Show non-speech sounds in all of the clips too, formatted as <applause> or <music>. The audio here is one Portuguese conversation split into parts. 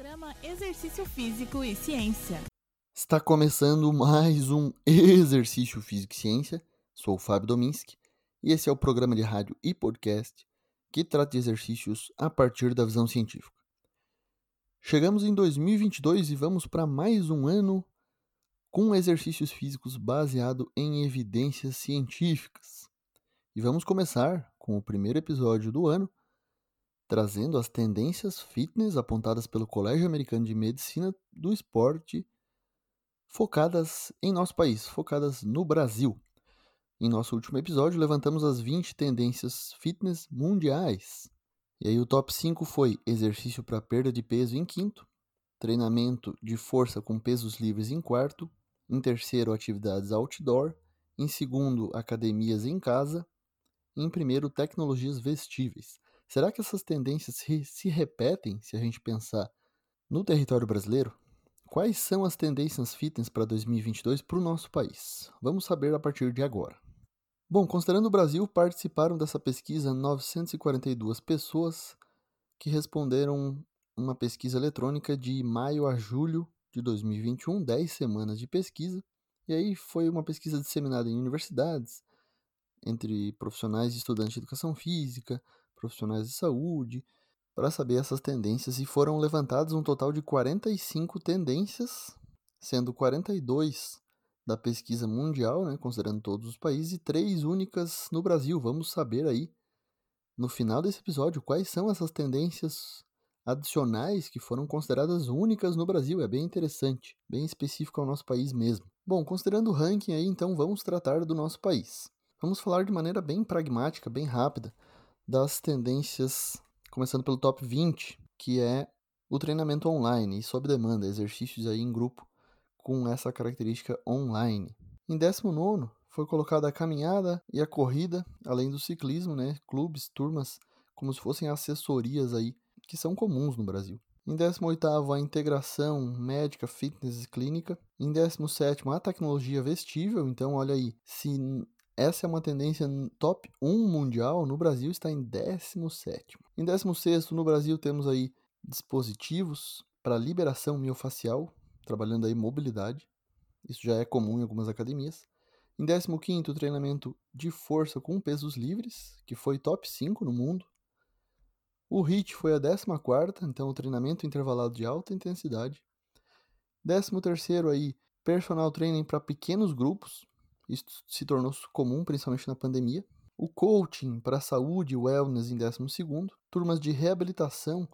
Programa Exercício Físico e Ciência. Está começando mais um Exercício Físico e Ciência. Sou o Fábio Dominski e esse é o programa de rádio e podcast que trata de exercícios a partir da visão científica. Chegamos em 2022 e vamos para mais um ano com exercícios físicos baseado em evidências científicas. E vamos começar com o primeiro episódio do ano trazendo as tendências fitness apontadas pelo Colégio Americano de Medicina do Esporte, focadas em nosso país, focadas no Brasil. Em nosso último episódio, levantamos as 20 tendências fitness mundiais. E aí o top 5 foi exercício para perda de peso em quinto, treinamento de força com pesos livres em quarto, em terceiro atividades outdoor, em segundo academias em casa, em primeiro tecnologias vestíveis. Será que essas tendências se, se repetem se a gente pensar no território brasileiro? Quais são as tendências fitness para 2022 para o nosso país? Vamos saber a partir de agora. Bom, considerando o Brasil, participaram dessa pesquisa 942 pessoas que responderam uma pesquisa eletrônica de maio a julho de 2021, 10 semanas de pesquisa. E aí foi uma pesquisa disseminada em universidades, entre profissionais e estudantes de educação física, profissionais de saúde, para saber essas tendências e foram levantadas um total de 45 tendências, sendo 42 da pesquisa mundial, né, considerando todos os países, e três únicas no Brasil. Vamos saber aí, no final desse episódio, quais são essas tendências adicionais que foram consideradas únicas no Brasil. É bem interessante, bem específico ao nosso país mesmo. Bom, considerando o ranking aí, então vamos tratar do nosso país. Vamos falar de maneira bem pragmática, bem rápida, das tendências, começando pelo top 20, que é o treinamento online e sob demanda, exercícios aí em grupo com essa característica online. Em 19 foi colocada a caminhada e a corrida, além do ciclismo, né, clubes, turmas, como se fossem assessorias aí que são comuns no Brasil. Em 18 a integração médica, fitness e clínica. Em 17 a tecnologia vestível. Então, olha aí, se essa é uma tendência top 1 mundial, no Brasil está em 17. Em 16 no Brasil temos aí dispositivos para liberação miofacial, trabalhando aí mobilidade. Isso já é comum em algumas academias. Em 15 treinamento de força com pesos livres, que foi top 5 no mundo. O HIIT foi a 14 então o treinamento intervalado de alta intensidade. 13 aí, personal training para pequenos grupos, isso se tornou comum, principalmente na pandemia. O coaching para saúde e wellness em 12. Turmas de reabilitação,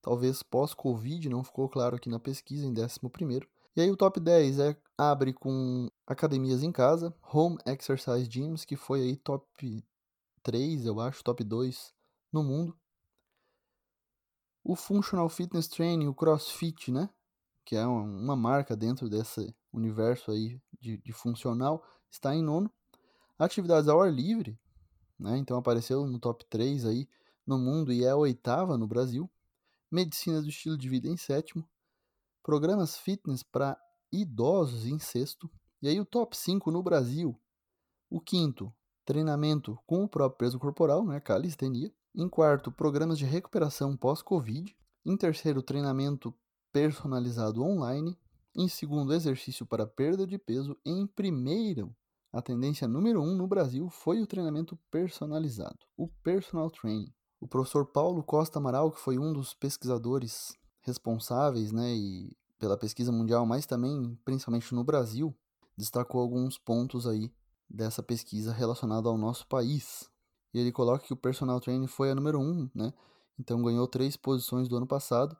talvez pós-Covid, não ficou claro aqui na pesquisa, em 11. E aí o top 10 é, abre com academias em casa, home exercise gyms, que foi aí top 3, eu acho, top 2 no mundo. O functional fitness training, o CrossFit, né? Que é uma marca dentro desse universo aí de, de funcional, está em nono. Atividades ao ar livre, né? Então apareceu no top 3 aí no mundo e é a oitava no Brasil. Medicina do estilo de vida em sétimo. Programas fitness para idosos em sexto. E aí o top 5 no Brasil. O quinto, treinamento com o próprio peso corporal, né? Calistenia. Em quarto, programas de recuperação pós-Covid. Em terceiro, treinamento personalizado online. Em segundo, exercício para perda de peso. Em primeiro, a tendência número um no Brasil foi o treinamento personalizado, o personal training. O professor Paulo Costa Amaral, que foi um dos pesquisadores responsáveis, né, e pela pesquisa mundial, mas também principalmente no Brasil, destacou alguns pontos aí dessa pesquisa relacionada ao nosso país. E ele coloca que o personal training foi a número um, né? Então ganhou três posições do ano passado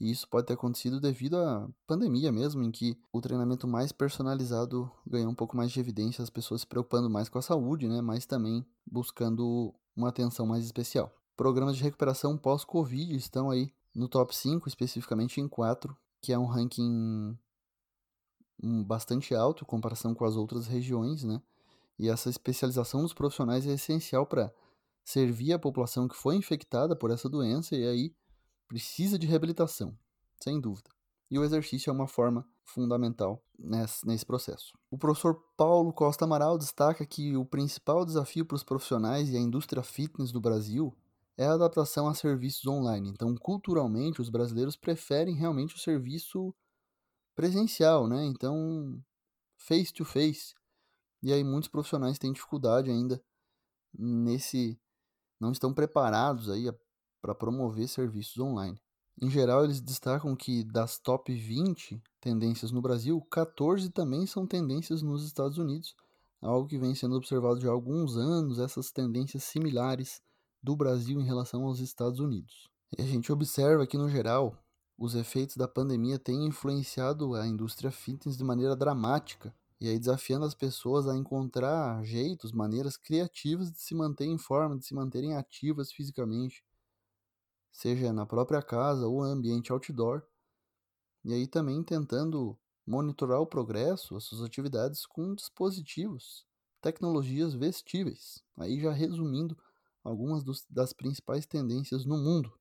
e isso pode ter acontecido devido à pandemia mesmo, em que o treinamento mais personalizado ganhou um pouco mais de evidência, as pessoas se preocupando mais com a saúde, né, mas também buscando uma atenção mais especial. Programas de recuperação pós-Covid estão aí no top 5, especificamente em 4, que é um ranking bastante alto em comparação com as outras regiões, né? E essa especialização dos profissionais é essencial para servir a população que foi infectada por essa doença e aí precisa de reabilitação, sem dúvida. E o exercício é uma forma fundamental nesse, nesse processo. O professor Paulo Costa Amaral destaca que o principal desafio para os profissionais e a indústria fitness do Brasil é a adaptação a serviços online. Então, culturalmente, os brasileiros preferem realmente o serviço presencial, né? Então, face to face. E aí muitos profissionais têm dificuldade ainda nesse não estão preparados aí para promover serviços online. Em geral, eles destacam que das top 20 tendências no Brasil, 14 também são tendências nos Estados Unidos, algo que vem sendo observado já há alguns anos, essas tendências similares do Brasil em relação aos Estados Unidos. E a gente observa que, no geral, os efeitos da pandemia têm influenciado a indústria fitness de maneira dramática, e aí desafiando as pessoas a encontrar jeitos, maneiras criativas de se manter em forma, de se manterem ativas fisicamente, seja na própria casa ou ambiente outdoor, e aí também tentando monitorar o progresso, as suas atividades com dispositivos, tecnologias vestíveis. Aí já resumindo algumas dos, das principais tendências no mundo.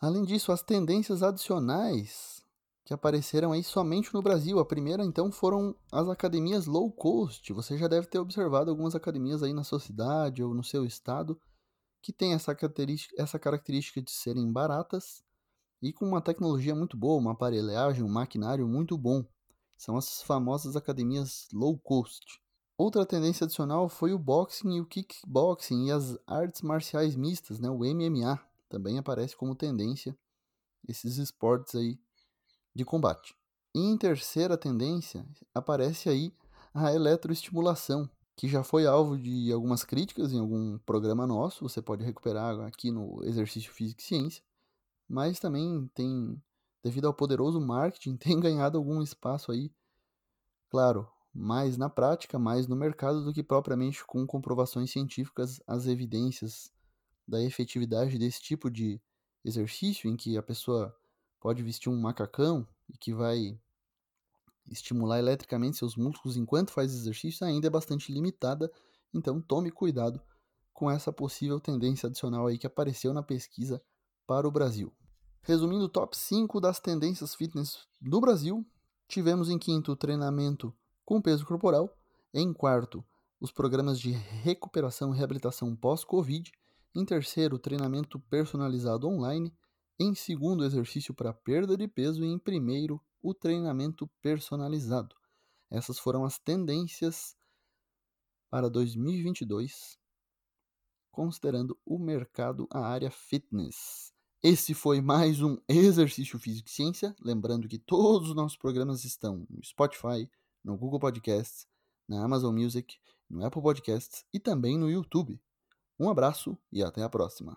Além disso, as tendências adicionais que apareceram aí somente no Brasil. A primeira, então, foram as academias low cost. Você já deve ter observado algumas academias aí na sua cidade ou no seu estado que têm essa característica, essa característica de serem baratas e com uma tecnologia muito boa, uma aparelhagem, um maquinário muito bom. São as famosas academias low cost. Outra tendência adicional foi o boxing e o kickboxing e as artes marciais mistas, né? o MMA também aparece como tendência esses esportes aí de combate. E em terceira tendência aparece aí a eletroestimulação, que já foi alvo de algumas críticas em algum programa nosso, você pode recuperar aqui no Exercício Físico e Ciência, mas também tem, devido ao poderoso marketing, <laughs> tem ganhado algum espaço aí, claro, mais na prática, mais no mercado do que propriamente com comprovações científicas, as evidências da efetividade desse tipo de exercício em que a pessoa pode vestir um macacão e que vai estimular eletricamente seus músculos enquanto faz exercício ainda é bastante limitada, então tome cuidado com essa possível tendência adicional aí que apareceu na pesquisa para o Brasil. Resumindo o top 5 das tendências fitness do Brasil, tivemos em quinto treinamento com peso corporal, em quarto os programas de recuperação e reabilitação pós-Covid, em terceiro treinamento personalizado online, em segundo, exercício para perda de peso. E em primeiro, o treinamento personalizado. Essas foram as tendências para 2022, considerando o mercado, a área fitness. Esse foi mais um Exercício Físico e Ciência. Lembrando que todos os nossos programas estão no Spotify, no Google Podcasts, na Amazon Music, no Apple Podcasts e também no YouTube. Um abraço e até a próxima!